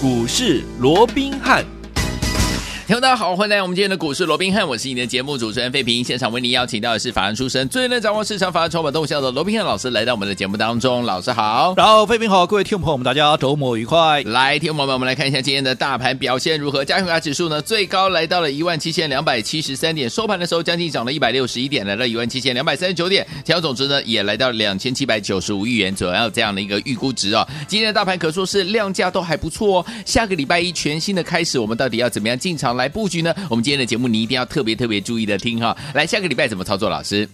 股市罗宾汉。听众大家好，欢迎来到我们今天的股市罗宾汉，我是你的节目主持人费平。现场为您邀请到的是法案出身、最能掌握市场法案筹码动向的罗宾汉老师，来到我们的节目当中。老师好，然后费平好，各位听众朋友们，大家周末愉快。来，听众朋友们，我们来看一下今天的大盘表现如何？加权指数呢，最高来到了一万七千两百七十三点，收盘的时候将近涨了一百六十一点，来到一万七千两百三十九点，成交总值呢也来到两千七百九十五亿元左右这样的一个预估值哦。今天的大盘可说是量价都还不错哦。下个礼拜一全新的开始，我们到底要怎么样进场来布局呢？我们今天的节目你一定要特别特别注意的听哈，来下个礼拜怎么操作？老师。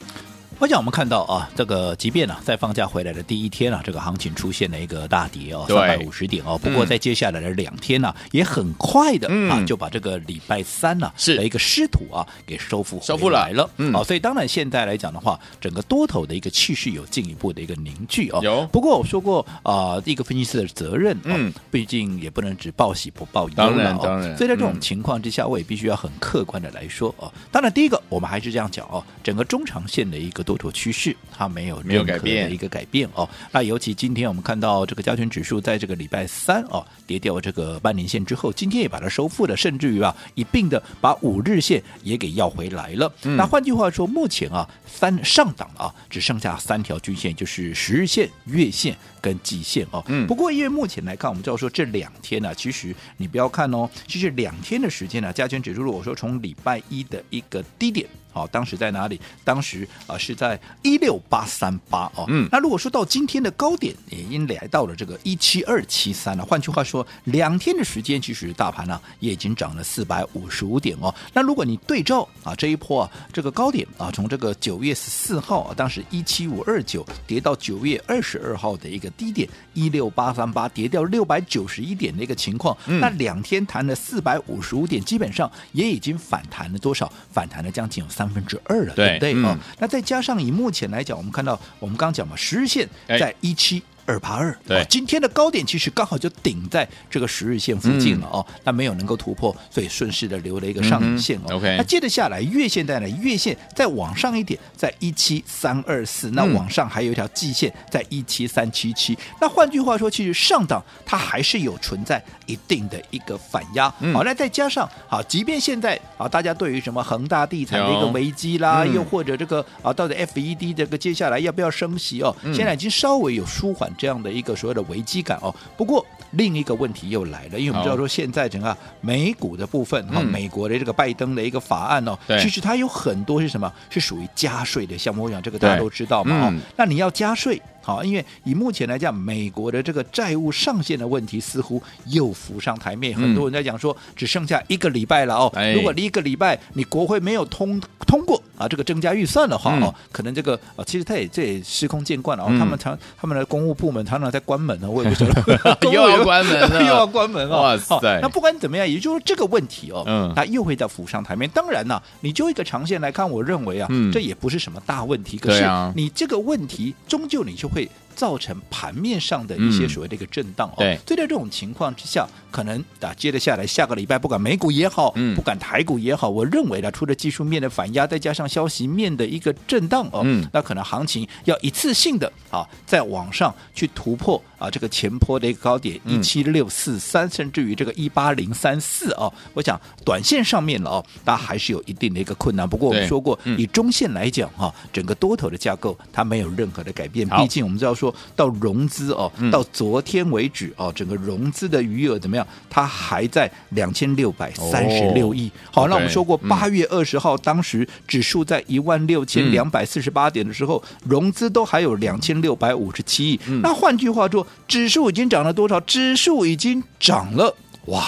我想我们看到啊，这个即便呢、啊，在放假回来的第一天啊，这个行情出现了一个大跌哦，三百五十点哦。不过在接下来的两天呢、也很快的啊，就把这个礼拜三呢、啊、是的一个失土啊给收复收复来了。嗯，好，所以当然现在来讲的话，整个多头的一个气势有进一步的一个凝聚哦。有。不过我说过啊，一个分析师的责任，嗯，毕竟也不能只报喜不报忧。当然当然。所以在这种情况之下，我也必须要很客观的来说哦。当然，第一个我们还是这样讲哦，整个中长线的一个多头趋势。它没有任何的一个改变哦。那尤其今天我们看到这个加权指数在这个礼拜三哦跌掉这个半年线之后，今天也把它收复了，甚至于啊一并的把五日线也给要回来了。嗯、那换句话说，目前啊三上档啊只剩下三条均线，就是十日线、月线跟季线哦。嗯。不过因为目前来看，我们知道说这两天呢、啊，其实你不要看哦，其实两天的时间呢、啊，加权指数如果说从礼拜一的一个低点。好，当时在哪里？当时啊是在一六八三八哦。嗯，那如果说到今天的高点，也已经来到了这个一七二七三了。换句话说，两天的时间，其实大盘呢、啊、也已经涨了四百五十五点哦。那如果你对照啊这一波啊这个高点啊，从这个九月十四号啊，当时一七五二九跌到九月二十二号的一个低点一六八三八，跌掉六百九十一点的一个情况，嗯、那两天弹了四百五十五点，基本上也已经反弹了多少？反弹了将近有三。三分之二了，对不对啊、嗯？那再加上以目前来讲，我们看到我们刚刚讲嘛，十日线在一七。二八二，对，今天的高点其实刚好就顶在这个十日线附近了哦，那、嗯、没有能够突破，所以顺势的留了一个上影线哦。OK，、嗯、那接着下来月线在哪？月线再往上一点，在一七三二四，那往上还有一条季线在一七三七七。那换句话说，其实上档它还是有存在一定的一个反压。好、嗯，那再加上好，即便现在啊，大家对于什么恒大地产的一个危机啦、嗯，又或者这个啊，到底 FED 这个接下来要不要升息哦、嗯，现在已经稍微有舒缓。这样的一个所谓的危机感哦，不过另一个问题又来了，因为我们知道说现在整个美股的部分哈、嗯，美国的这个拜登的一个法案哦，其实它有很多是什么？是属于加税的项目，我想这个大家都知道嘛、嗯、那你要加税。好，因为以目前来讲，美国的这个债务上限的问题似乎又浮上台面，嗯、很多人在讲说，只剩下一个礼拜了哦。如果一个礼拜你国会没有通通过啊，这个增加预算的话、嗯、哦，可能这个啊，其实他也这也司空见惯了哦。嗯、他们常他们的公务部门常常在关门呢，我也不晓得 又要关门了，又要关门了。哇塞！哦、那不管怎么样，也就是这个问题哦，嗯，它又会再浮上台面。当然呢，你就一个长线来看，我认为啊，嗯、这也不是什么大问题。可是你这个问题，终究你就会。造成盘面上的一些所谓的一个震荡哦，对，所以在这种情况之下，可能啊，接着下来下个礼拜，不管美股也好，嗯，不管台股也好，我认为呢，除了技术面的反压，再加上消息面的一个震荡哦，嗯，那可能行情要一次性的啊，在往上去突破啊，这个前坡的一个高点一七六四三，甚至于这个一八零三四哦，我想短线上面了哦，大家还是有一定的一个困难。不过我们说过，以中线来讲哈，整个多头的架构它没有任何的改变，毕竟我们知道说。说到融资哦，到昨天为止哦，整个融资的余额怎么样？它还在两千六百三十六亿。好，那我们说过，八月二十号当时指数在一万六千两百四十八点的时候，融资都还有两千六百五十七亿。那换句话说，指数已经涨了多少？指数已经涨了哇！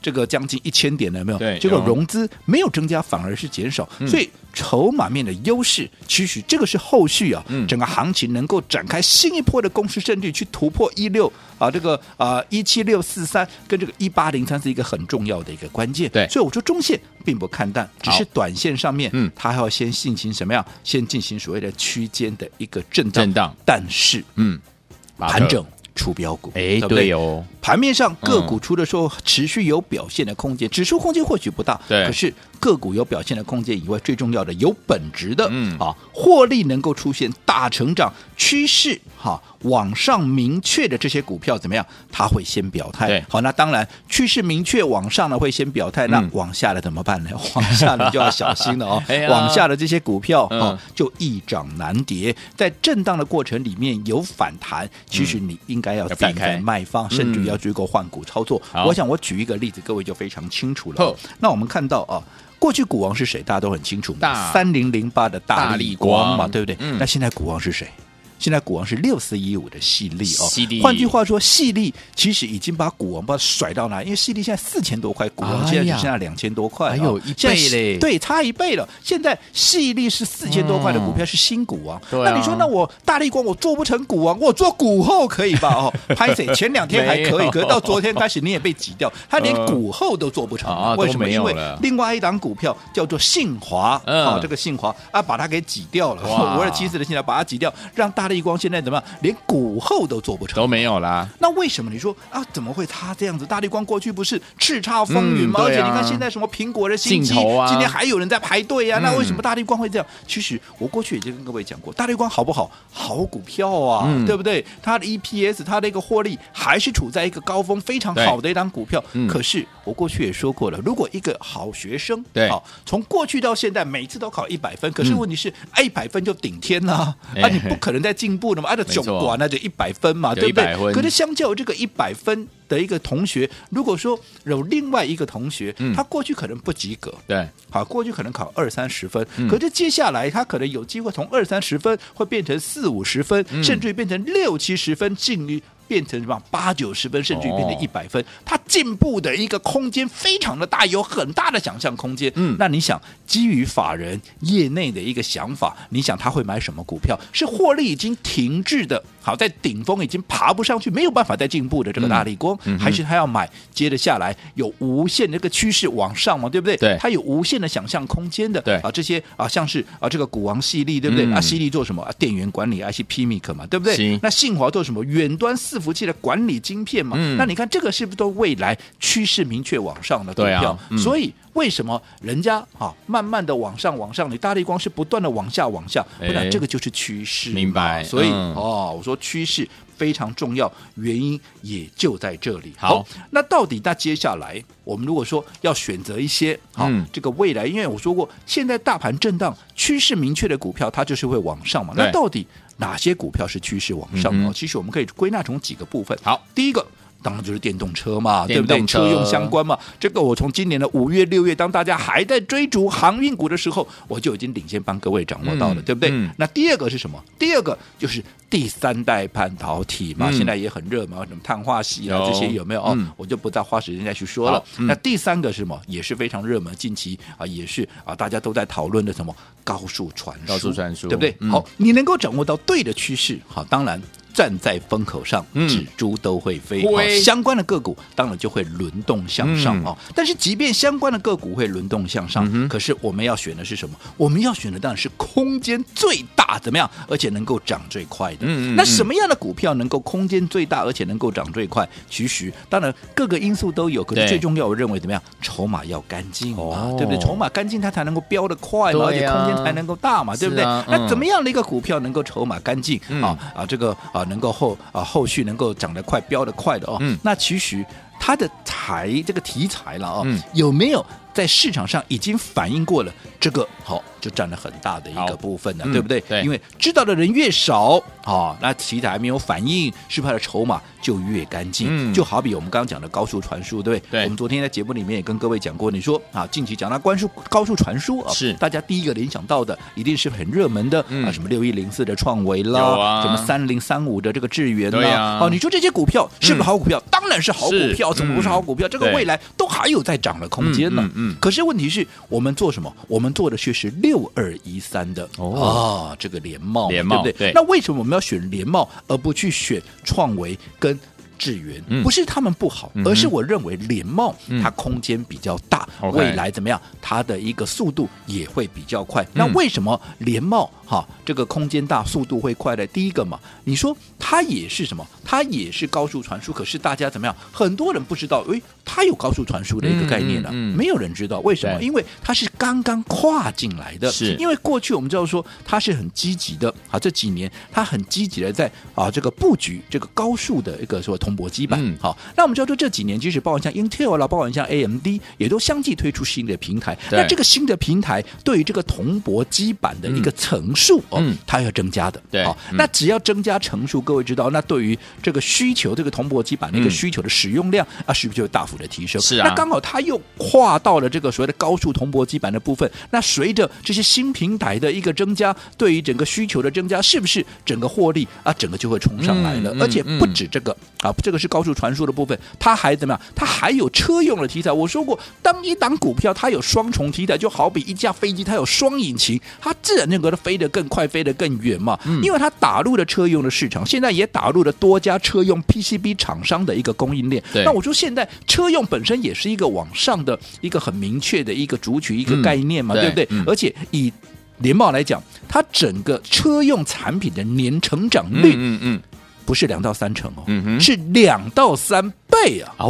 这个将近一千点了，有没有？对，结果融资没有增加，反而是减少，嗯、所以筹码面的优势，其实这个是后续啊，嗯、整个行情能够展开新一波的攻势，甚至去突破一六啊，这个啊一七六四三跟这个一八零三是一个很重要的一个关键。对，所以我说中线并不看淡，只是短线上面，嗯，它还要先进行什么样？先进行所谓的区间的一个震荡，震荡，但是嗯，盘整。出标股，哎，对哦，盘面上个股出的时候持续有表现的空间，嗯、指数空间或许不大，对，可是个股有表现的空间以外，最重要的有本质的，嗯啊，获利能够出现大成长趋势，哈、啊，往上明确的这些股票怎么样？它会先表态。对好，那当然趋势明确往上呢会先表态，那往下的怎么办呢？往下的就要小心了哦。哎往下的这些股票嗯哦，就一涨难跌，在震荡的过程里面有反弹，其实你应该要要避开卖方，甚至要追购换股操作。我想我举一个例子，各位就非常清楚了。那我们看到啊。过去股王是谁？大家都很清楚嘛，大三零零八的大力光嘛，对不对？嗯那现在股王是谁？现在股王是六四一五的细粒哦换句话说，细粒其实已经把股王把它甩到哪？因为细粒现在四千多块，股王现在只剩下两千多块，哎呦哦一倍嘞对，差一倍了。现在细粒是四千多块的股票，是新股王。那你说，那我大力光我做不成股王，我做股后可以吧？哦，拍谁？前两天还可以，可是到昨天开始你也被挤掉，他连股后都做不成啊为什么？因为另外一档股票叫做信华，嗯啊，这个信华啊，把它给挤掉了。哇 五二七四的现在把它挤掉，让大立光现在怎么样？连股后都做不成都。没有啦。那为什么你说啊？怎么会他这样子？大立光过去不是叱咤风云吗？嗯啊而且你看现在什么苹果的新机，今天还有人在排队啊。嗯那为什么大立光会这样？其实我过去已经跟各位讲过，大立光好不好？好股票啊，嗯对不对？它的 EPS，它的一个获利还是处在一个高峰，非常好的一张股票。嗯可是我过去也说过了，如果一个好学生，对好，从过去到现在每次都考一百分，可是嗯问题是，一百分就顶天啦，哎 啊，你不可能再进步的嘛，按照总管那就一百分嘛，对不对？可是相较于这个一百分的一个同学，如果说有另外一个同学，嗯。他过去可能不及格，对，好，过去可能考二三十分，嗯。可是接下来他可能有机会从二三十分会变成四五十分，嗯。甚至于变成六七十分，进于变成什么八九十分，甚至于变成一百分，他进步的一个空间非常的大，有很大的想象空间。嗯那你想，基于法人业内的一个想法，你想他会买什么股票？是获利已经停滞的，好在顶峰已经爬不上去，没有办法再进步的这个大立光，嗯嗯还是他要买接着下来有无限的这个趋势往上嘛，对不对？对它有无限的想象空间的。对啊，这些啊，像是啊这个股王系列，对不对？嗯啊，系列做什么？啊，电源管理 IC PMIC 嘛，对不对？那信华做什么？远端伺服器的管理晶片嘛。嗯那你看这个是不是都未来趋势明确往上的股对啊票？嗯所以为什么人家啊慢慢的往上往上，你大力光是不断的往下往下，不然哎这个就是趋势。明白所以、嗯哦，我说趋势非常重要，原因也就在这里。好那到底那接下来我们如果说要选择一些好、嗯这个未来，因为我说过，现在大盘震荡，趋势明确的股票它就是会往上嘛。那到底哪些股票是趋势往上的？嗯其实我们可以归纳成几个部分。好，第一个。当然就是电动车嘛，电对不对？动车车用相关嘛，这个我从今年的五月、六月，当大家还在追逐航运股的时候，我就已经领先帮各位掌握到了，嗯对不对？嗯那第二个是什么？第二个就是第三代半导体嘛，嗯现在也很热嘛，什么碳化矽啊这些有没有？哦，嗯我就不再花时间再去说了。嗯那第三个是什么？也是非常热门，近期啊也是啊大家都在讨论的什么高速传输，高速传输对不对？嗯好，你能够掌握到对的趋势，好，当然。站在风口上，嗯蜘蛛都会飞。相关的个股当然就会轮动向上嗯哦。但是，即便相关的个股会轮动向上，嗯可是我们要选的是什么？我们要选的当然是空间最大，怎么样？而且能够涨最快的。嗯那什么样的股票能够空间最大，而且能够涨最快？其实，当然各个因素都有，可是最重要，我认为怎么样？筹码要干净嘛，哦对不对？筹码干净，它才能够飙得快嘛，而且空间才能够大嘛，对不对？那怎么样的一个股票能够筹码干净、嗯啊啊？这个啊，能够后啊后续能够涨得快、飙得快的哦。嗯那其实它的材这个题材了哦，嗯有没有在市场上已经反映过了？这个好、就占了很大的一个部分了，嗯对不对？对因为知道的人越少啊，那其他还没有反应，是不是的筹码就越干净？嗯就好比我们刚刚讲的高速传输，对不对？对我们昨天在节目里面也跟各位讲过，你说啊，近期讲到关数高速传输啊，是大家第一个联想到的一定是很热门的、嗯啊，什么六一零四的创维啦，啊什么三零三五的这个智源啦，对啊哦，你说这些股票是不是好股票？当然是好股票，怎么不是好股票？嗯这个未来都还有在涨的空间呢。可是问题是我们做什么？我们做的却是六二一三的。哦。啊，这个联茂嘛，联茂对不对？对。那为什么我们要选联茂而不去选创维跟？智源，嗯。不是他们不好，嗯而是我认为联茂嗯。它空间比较大未来怎么样，它的一个速度也会比较快。嗯。那为什么联茂哈这个空间大，速度会快的？第一个嘛，你说它也是什么？它也是高速传输，可是大家怎么样？很多人不知道，诶，它有高速传输的一个概念呢、啊嗯嗯嗯没有人知道为什么？因为它是刚刚跨进来的，是因为过去我们知道说它是很积极的啊，这几年它很积极的在啊这个布局这个高速的一个说铜箔基板。嗯好，那我们知道说这几年，即使包括像 Intel 啦，包括像 AMD，也都相继推出新的平台。那这个新的平台对于这个铜箔基板的一个层数哦，嗯它要增加的。对好，嗯那只要增加乘数，各位知道，那对于这个需求，这个铜箔基板的一个嗯需求的使用量啊，是不是就会大幅的提升？是啊那刚好它又跨到了这个所谓的高速铜箔基板的部分。那随着这些新平台的一个增加，对于整个需求的增加，是不是整个获利啊，整个就会冲上来了？而且不止这个啊，这个是高速传输的部分，它还怎么样？它还有车用的题材。我说过，当一档股票它有双重题材，就好比一架飞机它有双引擎，它自然那个飞得更快，飞得更远嘛。嗯因为它打入了车用的市场，现在也打入了多家车用 PCB 厂商的一个供应链。那我说现在车用本身也是一个往上的一个很明确的一个主曲一个概念嘛，嗯对不对？对嗯而且以联茂来讲，它整个车用产品的年成长率嗯嗯不是两到三成哦，嗯是两到三倍啊。哦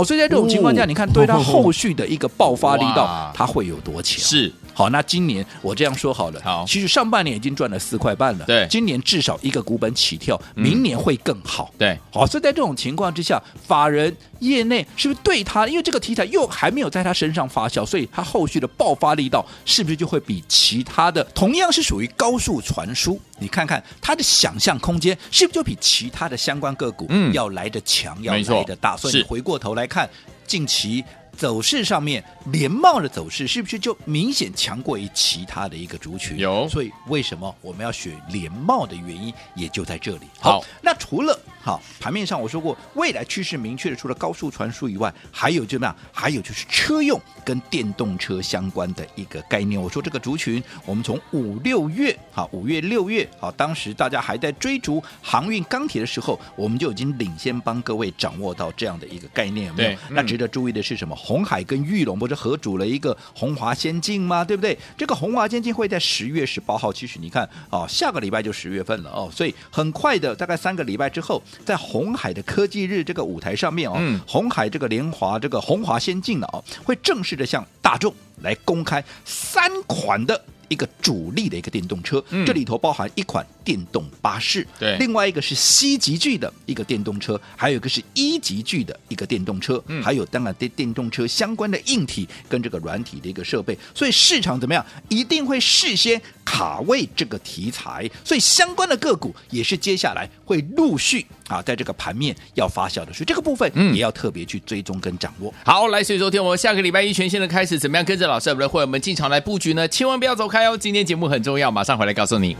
哦，所以在这种情况下，哦你看对它 后续的一个爆发力哇道，它会有多强？是好，那今年我这样说好了，好其实上半年已经赚了四块半了，对今年至少一个股本起跳，嗯明年会更好。对好，所以在这种情况之下，法人业内是不是对他，因为这个题材又还没有在他身上发酵，所以他后续的爆发力道是不是就会比其他的同样是属于高速传输？你看看它的想象空间是不是就比其他的相关个股嗯要来得强，要来得大？所以回过头来看近期。走势上面，联茂的走势是不是就明显强过于其他的一个族群？有所以为什么我们要选联茂的原因也就在这里。好那除了好盘面上我说过，未来趋势明确的，除了高速传输以外，还有就怎么样？还有就是车用跟电动车相关的一个概念。我说这个族群，我们从五六月好，五月六月好，当时大家还在追逐航运钢铁的时候，我们就已经领先帮各位掌握到这样的一个概念，有没有那值得注意的是什么？红海跟玉龙不是合组了一个红华先进吗？对不对？这个红华先进会在十月十八号，其实你看哦，下个礼拜就十月份了哦，所以很快的，大概三个礼拜之后，在红海的科技日这个舞台上面哦，嗯鸿海这个联华这个红华先进呢哦，会正式的向大众来公开三款的。一个主力的一个电动车，嗯。这里头包含一款电动巴士，对。另外一个是 C 级距的一个电动车，还有一个是一级距的一个电动车，嗯。还有当然电电动车相关的硬体跟这个软体的一个设备，所以市场怎么样，一定会事先卡位这个题材，所以相关的个股也是接下来会陆续啊，在这个盘面要发酵的，所以这个部分嗯也要特别去追踪跟掌握。好，来，所以昨天我们下个礼拜一全新的开始，怎么样跟着老师我们的会员们进场来布局呢？千万不要走开哦！今天节目很重要，马上回来告诉你。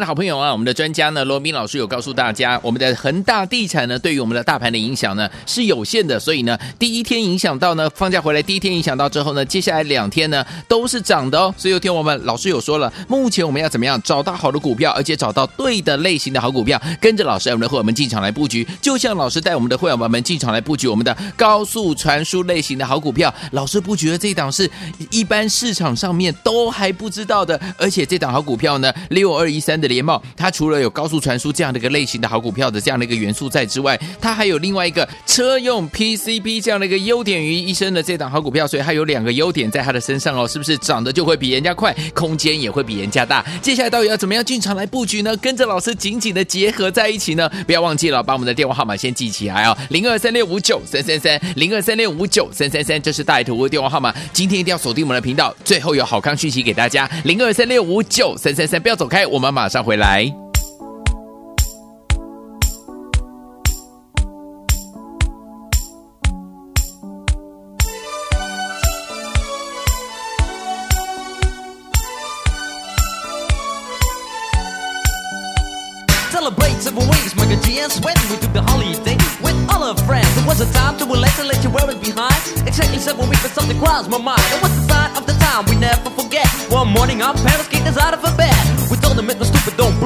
的好朋友啊，我们的专家呢，罗斌老师有告诉大家，我们的恒大地产呢，对于我们的大盘的影响呢是有限的，所以呢，第一天影响到呢，放假回来第一天影响到之后呢，接下来两天呢都是涨的哦。所以有天我们老师有说了，目前我们要怎么样找到好的股票，而且找到对的类型的好股票，跟着老师我们的会员们进场来布局，就像老师带我们的会员们进场来布局我们的高速传输类型的好股票，老师布局的这档是一般市场上面都还不知道的，而且这档好股票呢，六二一三的联茂，它除了有高速传输这样的一个类型的好股票的这样的一个元素在之外，它还有另外一个车用 PCB 这样的一个优点于一身的这档好股票，所以它有两个优点在它的身上哦，是不是涨得就会比人家快，空间也会比人家大？接下来到底要怎么样进场来布局呢？跟着老师紧紧的结合在一起呢？不要忘记了，把我们的电话号码先记起来哦，零二三六五九三三三，零二三六五九三三三，这是大图的电话号码。今天一定要锁定我们的频道，最后有好康讯息给大家，零二三六五九三三三，不要走开，我们马上回来。Celebrate seven weeks, make a chance when we took the holiday with all our friends. It was a time to relax and let you wear it behind. Exactly seven weeks, but something crossed my mind. And what's the sign of the time we never forget? One morning, our parents kicked us out of bed. Don't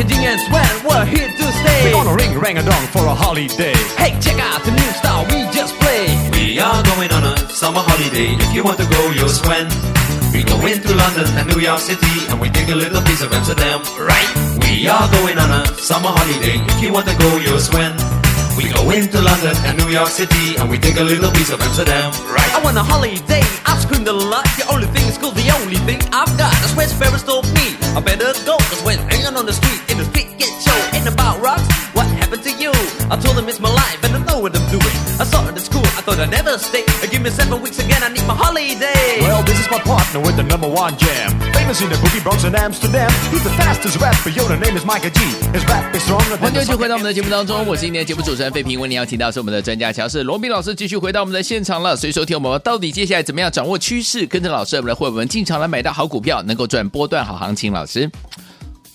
and Jing and Sven, we're here to stay. We stay. gonna ring rang a dong for a holiday Hey, check out the new style we just played. We are going on a summer holiday. If you want to go, you'll swim. We go into London and New York City and we take a little piece of Amsterdam, right? We are going on a summer holiday. If you want to go, you'll swim. We go into London and New York City and we take a little piece of Amsterdam, right? I want a holiday, I've screamed a lot. The only thing is cool, the only thing I've got. That's where Ferris told me. I better go, cause when hanging on the street, in the street get show, ain't about rocks. What happened to you? I told them it's my life and I know what I'm doing. Thought I'd never stay. Give me seven weeks again, I need my holiday. Well, this is my partner with the number one jam. Famous in the boogie Bronx and Amsterdam. He's the fastest rapper, yo, the name is Micah G. His rap is stronger 欢迎继续回到我们的.节目当中，我是今天的节目主持人费平。为你邀请到是我们的专家乔氏罗宾老师，继续回到我们的现场了。所以收听我们到底接下来怎么样掌握趋势，跟着老师我们的会员进场来买到好股票，能够赚波段好行情。老师，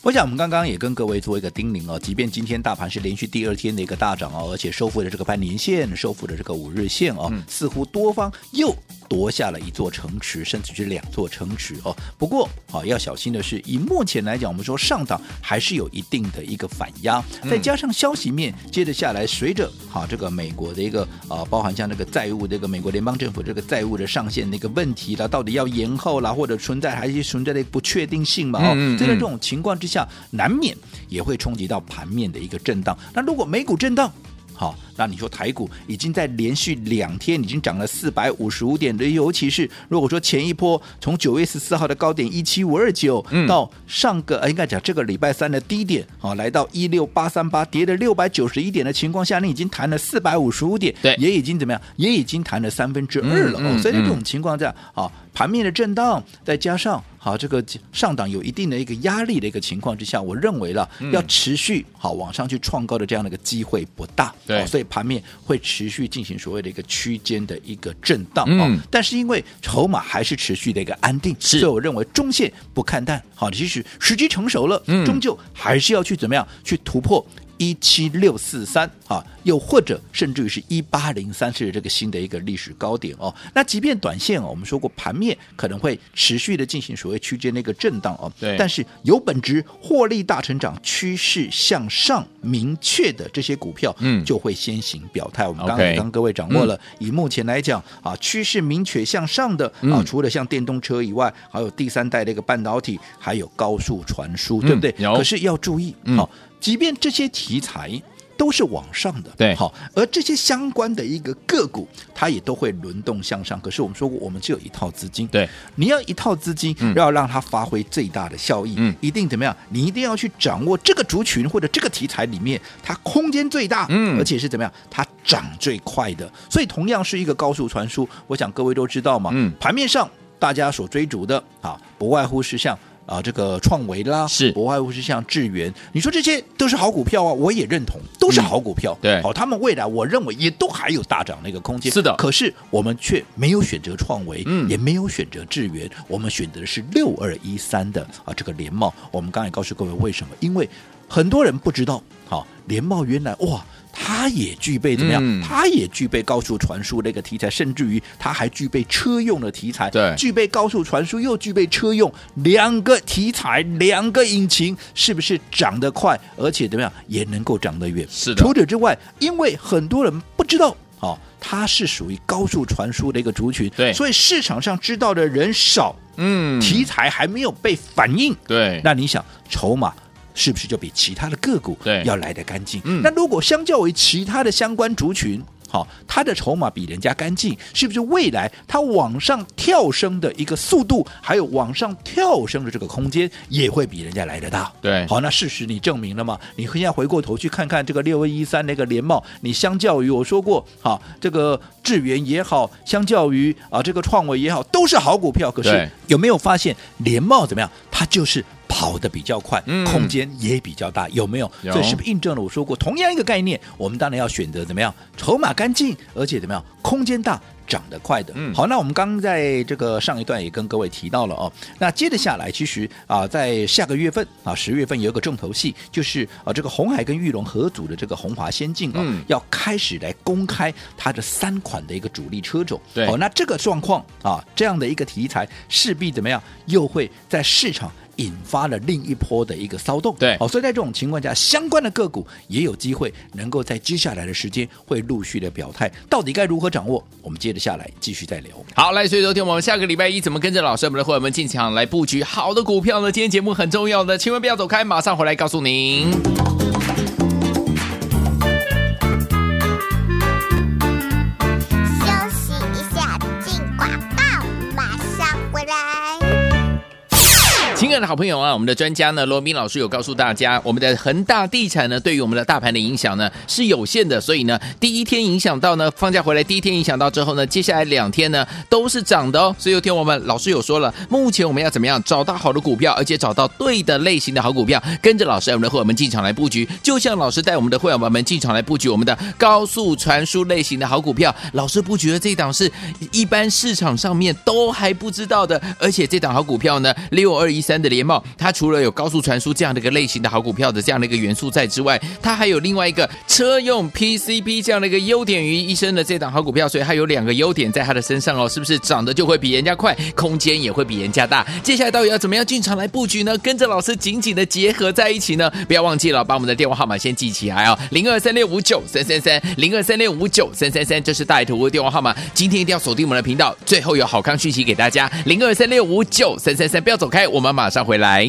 我想我们刚刚也跟各位做一个叮咛哦，即便今天大盘是连续第二天的一个大涨哦，而且收复了这个半年线，收复了这个五日线哦，似乎多方又夺下了一座城池，甚至是两座城池哦。不过啊、要小心的是，以目前来讲，我们说上档还是有一定的一个反压，再加上消息面接着下来，随着啊这个美国的一个啊，包含像这个债务这个美国联邦政府这个债务的上限的一个问题啦，到底要延后啦，或者存在还是存在的不确定性嘛？哦，嗯嗯所以在这种情况之下，难免也会冲击到盘面的一个震荡。那如果美股震荡，好，那你说台股已经在连续两天已经涨了四百五十五点的，尤其是如果说前一波从九月十四号的高点一七五二九，到上个呃应该讲这个礼拜三的低点，好，来到一六八三八，跌了六百九十一点的情况下，你已经弹了四百五十五点，对也已经怎么样？也已经弹了三分之二了、嗯嗯哦。所以在这种情况下，好，盘面的震荡，再加上好这个上档有一定的一个压力的一个情况之下，我认为了、要持续好往上去创高的这样的一个机会不大。对哦所以盘面会持续进行所谓的一个区间的一个震荡。嗯哦，但是因为筹码还是持续的一个安定，所以我认为中线不看淡。好，其实时机成熟了，嗯终究还是要去怎么样去突破。一七六四三啊，又或者甚至于是一八零三是这个新的一个历史高点哦。那即便短线哦，我们说过盘面可能会持续的进行所谓区间的一个震荡哦，对。但是有本质获利大成长、趋势向上明确的这些股票，嗯。就会先行表态。我们刚 OK 刚各位掌握了，以目前来讲啊，趋势明确向上的啊嗯，除了像电动车以外，还有第三代的一个半导体，还有高速传输，对不对？可是要注意，嗯。好、即便这些题材都是往上的，对好，而这些相关的一个个股，它也都会轮动向上。可是我们说过，我们只有一套资金，对，你要一套资金，嗯要让它发挥最大的效益，嗯一定怎么样？你一定要去掌握这个族群或者这个题材里面，它空间最大，嗯而且是怎么样？它涨最快的。所以同样是一个高速传输，我想各位都知道嘛，嗯盘面上大家所追逐的啊，不外乎是像。啊，这个创维啦，是不外乎是像智源，你说这些都是好股票啊，我也认同，都是好股票。嗯对好、他们未来我认为也都还有大涨的一个空间。是的可是我们却没有选择创维，嗯也没有选择智源，我们选择的是六二一三的啊这个联茂。我们刚才告诉各位为什么？因为很多人不知道，好、联茂原来哇。它也具备怎么样？嗯它也具备高速传输的一个题材，甚至于它还具备车用的题材。对具备高速传输又具备车用，两个题材，两个引擎，是不是涨得快，而且怎么样也能够涨得远？是的除此之外，因为很多人不知道。哦，它是属于高速传输的一个族群，对所以市场上知道的人少，嗯题材还没有被反映，对，那你想筹码是不是就比其他的个股要来得干净？嗯那如果相较于其他的相关族群，好，它的筹码比人家干净，是不是未来它往上跳升的一个速度，还有往上跳升的这个空间，也会比人家来得大？对，好，那事实你证明了吗？你现在回过头去看看这个六一三那个联茂，你相较于我说过，好，这个智源也好，相较于啊这个创维也好，都是好股票，可是有没有发现联茂怎么样？它就是。跑得比较快，空间也比较大，嗯、有没有？这是不是印证了我说过同样一个概念？我们当然要选择怎么样？筹码干净，而且怎么样？空间大，涨得快的。嗯、好，那我们刚刚在这个上一段也跟各位提到了哦。那接着下来，其实啊，在下个月份啊，十月份有一个重头戏，就是啊，这个红海跟玉龙合组的这个红华先进啊，嗯、要开始来公开它的三款的一个主力车种。对，好，那这个状况啊，这样的一个题材势必怎么样？又会在市场。引发了另一波的一个骚动，对，好，所以在这种情况下，相关的个股也有机会能够在接下来的时间会陆续的表态，到底该如何掌握？我们接着下来继续再聊。好，来，所以昨天我们下个礼拜一怎么跟着老师我们的伙伴们进场来布局好的股票呢？今天节目很重要的，千万不要走开，马上回来告诉您。爱的好朋友啊，我们的专家呢，罗斌老师有告诉大家，我们的恒大地产呢，对于我们的大盘的影响呢是有限的，所以呢，第一天影响到呢，放假回来第一天影响到之后呢，接下来两天呢都是涨的哦。所以有天我们老师有说了，目前我们要怎么样找到好的股票，而且找到对的类型的好股票，跟着老师我们的会员们进场来布局，就像老师带我们的会员们进场来布局我们的高速传输类型的好股票，老师布局的这档是一般市场上面都还不知道的，而且这档好股票呢，六二一三。的联茂，它除了有高速传输这样的一个类型的好股票的这样的一个元素在之外，它还有另外一个车用 PCB 这样的一个优点于一身的这档好股票，所以它有两个优点在它的身上哦，是不是涨得就会比人家快，空间也会比人家大？接下来到底要怎么样进场来布局呢？跟着老师紧紧的结合在一起呢？不要忘记了，把我们的电话号码先记起来哦，零二三六五九三三三，零二三六五九三三三，这是大图的电话号码。今天一定要锁定我们的频道，最后有好康讯息给大家，零二三六五九三三三，不要走开，我们马上回来。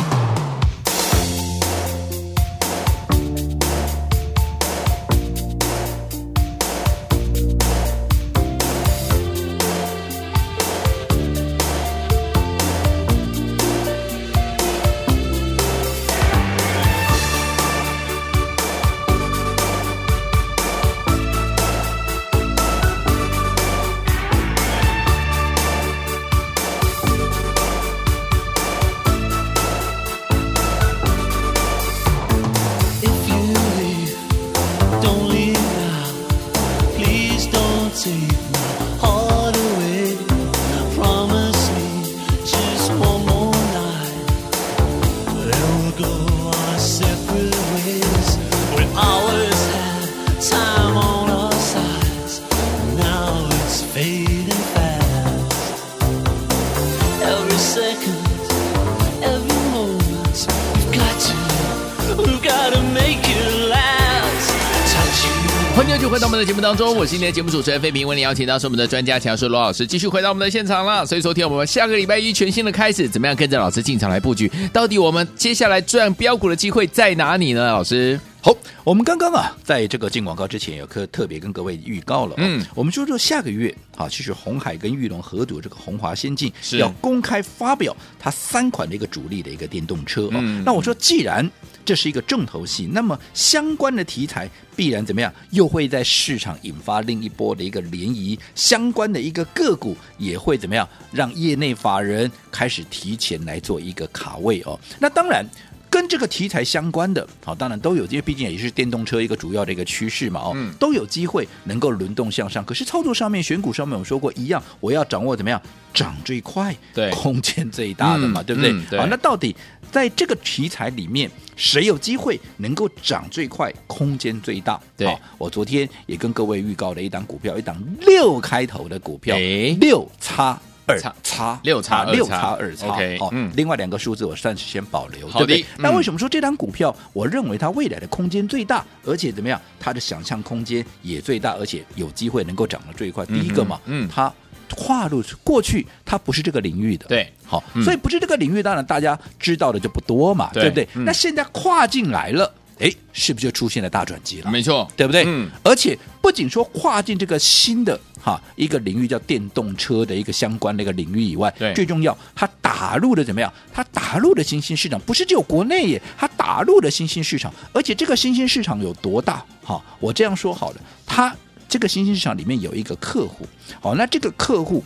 欢迎继续回到我们的节目当中，我是今天的节目主持人费平，为您邀请到是我们的专家强叔罗老师，继续回到我们的现场了。所以昨天我们下个礼拜一全新的开始，怎么样跟着老师进场来布局？到底我们接下来赚标股的机会在哪里呢？老师，好，我们刚刚啊，在这个进广告之前，有特特别跟各位预告了，嗯，我们说说下个月啊，其实红海跟玉龙合组这个红华先进是要公开发表它三款的一个主力的一个电动车哦。嗯、那我说既然这是一个重头戏，那么相关的题材必然怎么样？又会在市场引发另一波的一个涟漪，相关的一个个股也会怎么样？让业内法人开始提前来做一个卡位哦。那当然。跟这个题材相关的，好，当然都有，因为毕竟也是电动车一个主要的一个趋势嘛，哦，嗯、都有机会能够轮动向上。可是操作上面、选股上面，我说过一样，我要掌握怎么样涨最快、对，空间最大的嘛，嗯、对不对？嗯、对好，那到底在这个题材里面，谁有机会能够涨最快、空间最大？对，我昨天也跟各位预告了一档股票，一档六开头的股票，六叉。二叉六叉六叉二叉，OK，好，嗯，另外两个数字我暂时先保留，对不对？那为什么说这张股票，我认为它未来的空间最大，而且怎么样，它的想象空间也最大，而且有机会能够涨得最快？第一个嘛，嗯，它跨入过去，它不是这个领域的，对，好，所以不是这个领域，当然大家知道的就不多嘛，对不对？那现在跨进来了，哎，是不是就出现了大转机了？没错，对不对？嗯，而且不仅说跨进这个新的哈一个领域叫电动车的一个相关的一个领域以外，最重要，它打入的怎么样？它打入的新兴市场不是只有国内耶，它打入的新兴市场，而且这个新兴市场有多大？哈，我这样说好了，它这个新兴市场里面有一个客户，好，那这个客户。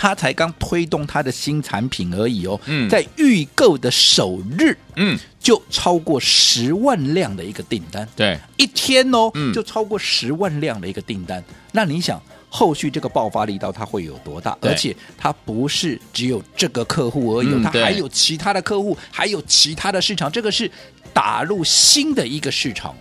他才刚推动他的新产品而已哦，嗯在预购的首日，嗯，就超过十万辆的一个订单，对，一天哦，嗯就超过十万辆的一个订单。那你想，后续这个爆发力道它会有多大？而且它不是只有这个客户而已哦，它还有其他的客户，还有其他的市场，这个是打入新的一个市场。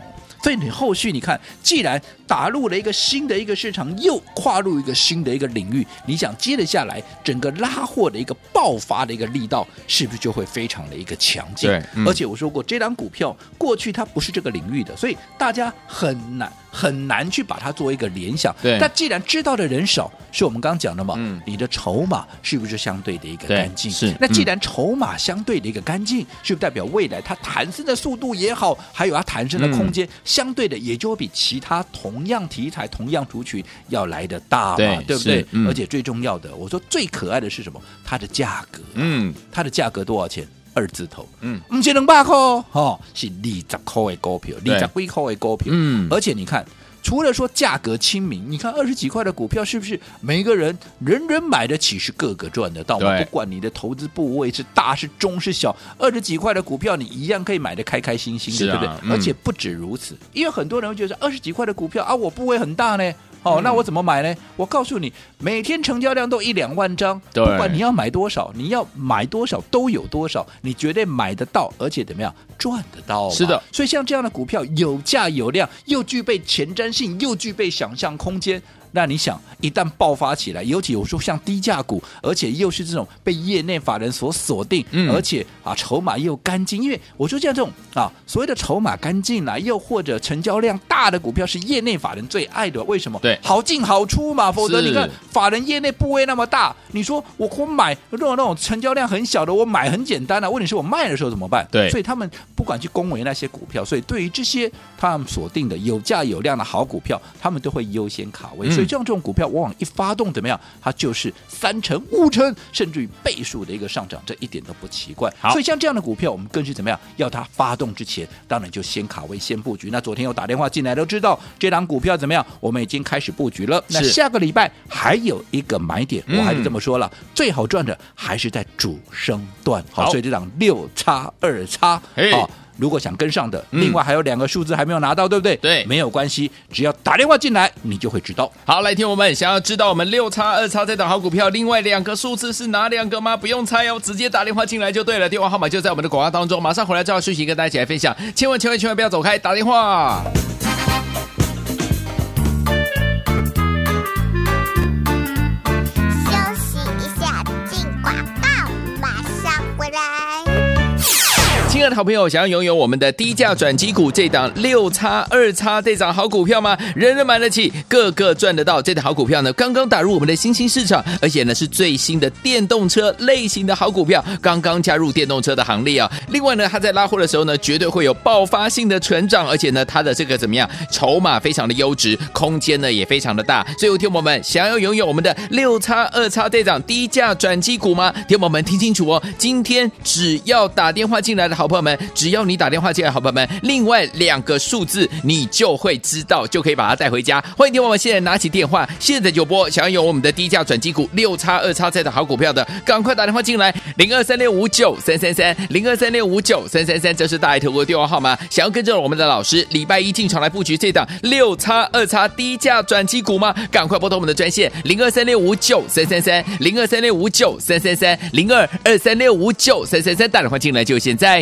所以你后续你看，既然打入了一个新的一个市场，又跨入一个新的一个领域，你想接着下来，整个拉货的一个爆发的一个力道，是不是就会非常的一个强劲？对嗯而且我说过，这张股票过去它不是这个领域的，所以大家很难很难去把它做一个联想。对但既然知道的人少，是我们刚刚讲的嘛，嗯你的筹码是不是相对的一个干净？是那既嗯然筹码相对的一个干净，是不是代表未来它弹升的速度也好，还有它弹升的空间，相对的也就会比其他同样题材、同样族群要来的大嘛，对对不对？嗯而且最重要的，我说最可爱的是什么？它的价格，嗯，它的价格多少钱？二字头，嗯，不是两百块。哦，哦，是二十块的股票，对。二十几块的股票，嗯。而且你看。除了说价格亲民，你看二十几块的股票是不是每一个人人人买得起，是个个赚得到不管你的投资部位是大是中是小，二十几块的股票你一样可以买得开开心心的，对不对？嗯。而且不止如此，因为很多人会觉得二十几块的股票啊，我部位很大呢。哦，嗯那我怎么买呢？我告诉你，每天成交量都一两万张，不管你要买多少，你要买多少都有多少，你绝对买得到，而且怎么样赚得到？是的，所以像这样的股票有价有量，又具备前瞻性，又具备想象空间。那你想，一旦爆发起来，尤其有时候像低价股，而且又是这种被业内法人所锁定，嗯而且啊筹码又干净，因为我说像这种啊所谓的筹码干净啦，又或者成交量大的股票是业内法人最爱的，为什么？对好进好出嘛，否则你看法人业内部位那么大，你说我我买那种那种成交量很小的，我买很简单啊，问题是我卖的时候怎么办？对所以他们不管去恭维那些股票，所以对于这些他们锁定的有价有量的好股票，他们都会优先卡位。嗯所以像这种股票，往往一发动怎么样，它就是三成、五成，甚至于倍数的一个上涨，这一点都不奇怪。所以像这样的股票，我们更是怎么样？要它发动之前，当然就先卡位、先布局。那昨天有打电话进来都知道，这档股票怎么样？我们已经开始布局了。那下个礼拜还有一个买点，嗯我还是这么说了，最好赚的还是在主升段。好好，所以这档六叉二叉，嘿好。如果想跟上的，嗯另外还有两个数字还没有拿到，对不对？对没有关系，只要打电话进来，你就会知道。好，来听我们想要知道我们六叉二叉这档好股票，另外两个数字是哪两个吗？不用猜哦，直接打电话进来就对了。电话号码就在我们的广告当中，马上回来照讯息跟大家一起来分享。千万千万千万不要走开，打电话。的好朋友，想要拥有我们的低价转机股这档六叉二叉这档好股票吗？人人买得起，个个赚得到。这档好股票呢，刚刚打入我们的新兴市场，而且呢是最新的电动车类型的好股票，刚刚加入电动车的行列啊。另外呢，它在拉货的时候呢，绝对会有爆发性的成长，而且呢，它的这个怎么样，筹码非常的优质，空间呢也非常的大。所以，听友们想要拥有我们的六叉二叉这档低价转机股吗？听友们听清楚哦，今天只要打电话进来的好朋友朋友们，只要你打电话进来，好朋友们，另外两个数字你就会知道，就可以把它带回家。欢迎听友们现在拿起电话，现在就拨，想要有我们的低价转机股六叉二叉这的好股票的，赶快打电话进来，零二三六五九三三三，零二三六五九三三三，这是大爱投顾的电话号码。想要跟着我们的老师，礼拜一进场来布局这档六叉二叉低价转机股吗？赶快拨通我们的专线零二三六五九三三三，零二三六五九三三三，零二二三六五九三三三，打电话进来就现在。